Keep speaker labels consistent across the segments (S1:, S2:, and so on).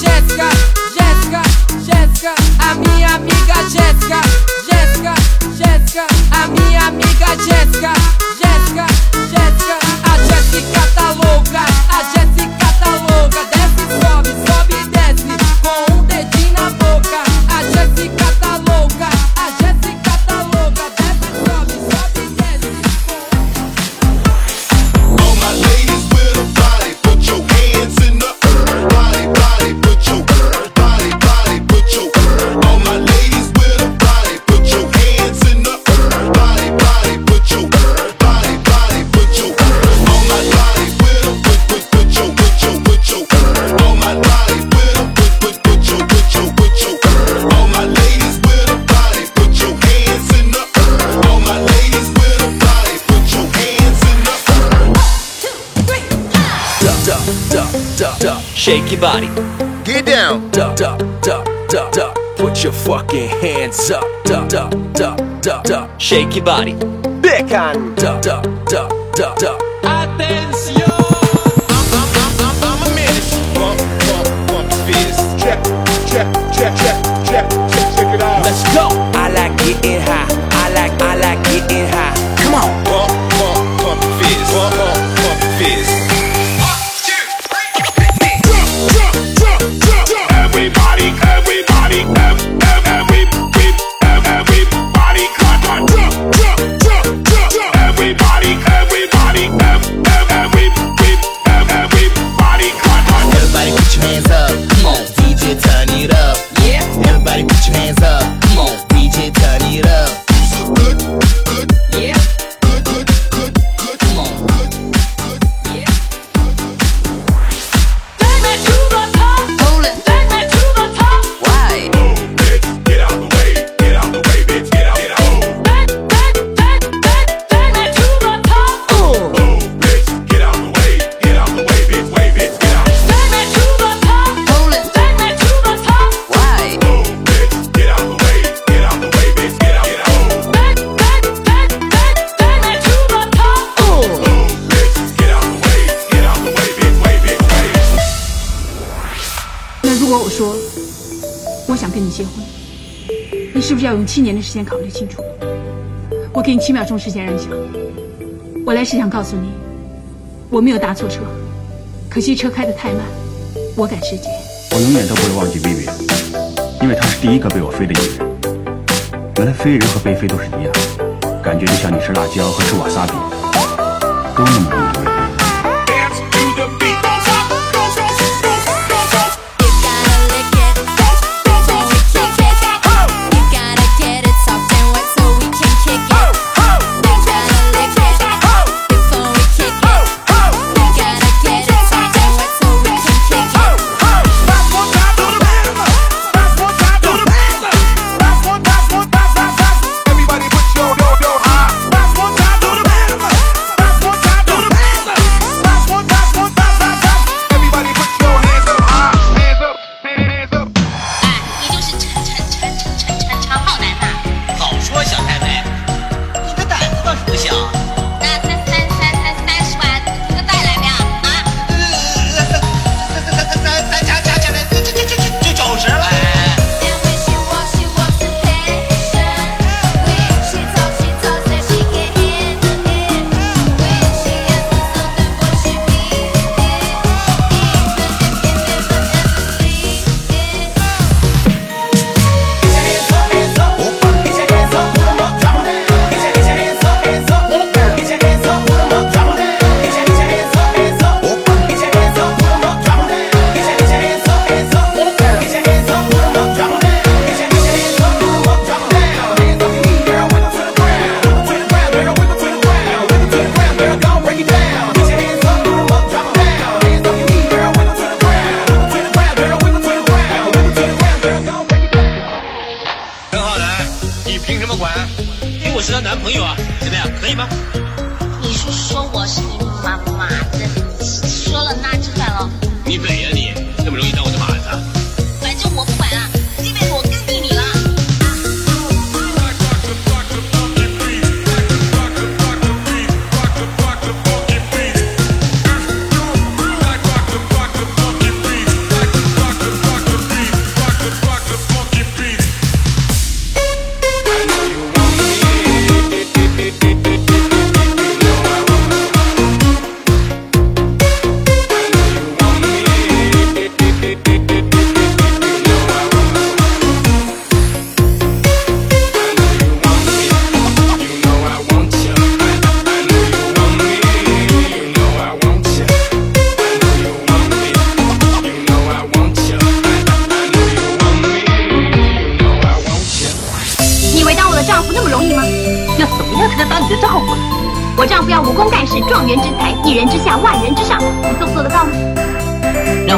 S1: dziecka, dziecka, dziecka
S2: A mi amiga dziecka, dziecka, dziecka A mi amiga dziecka, dziecka, dziecka A Jessica ta louca, a
S3: Jessica
S4: duck, duck, duck, duck. Shake your body.
S5: Get down.
S4: Duck, duck, duck, duck, duck. Put your fucking hands up. Duck, duck, duck, duck, duck. Shake your body.
S5: Big on.
S4: Duck, duck, duck, duck, duck.
S5: I'm, a menace. Bump, bump, bump. Check, check, check, check, check, check it out.
S4: Let's go. I like getting high. I like, I like getting high.
S6: 你结婚，你是不是要用七年的时间考虑清楚？我给你七秒钟时间，让你想。我来是想告诉你，我没有搭错车，可惜车开得太慢，我赶时间。
S7: 我永远都不会忘记 Vivi，因为她是第一个被我飞的女人。原来飞人和被飞都是一样，感觉就像你吃辣椒和吃瓦萨比，都那么
S8: 容易。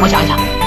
S8: 我想一想。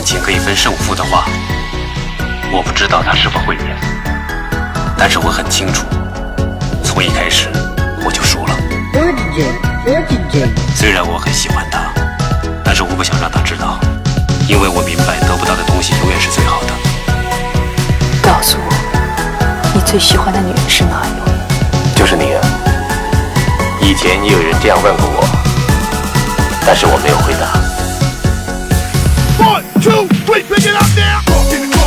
S9: 感情可以分胜负的话，我不知道他是否会赢，但是我很清楚，从一开始我就输了。虽然我很喜欢他，但是我不想让他知道，因为我明白得不到的东西永远是最好的。
S10: 告诉我，你最喜欢的女人是哪一位？
S9: 就是你啊。以前你有人这样问过我，但是我没有回答。
S3: two, three, pick it up now.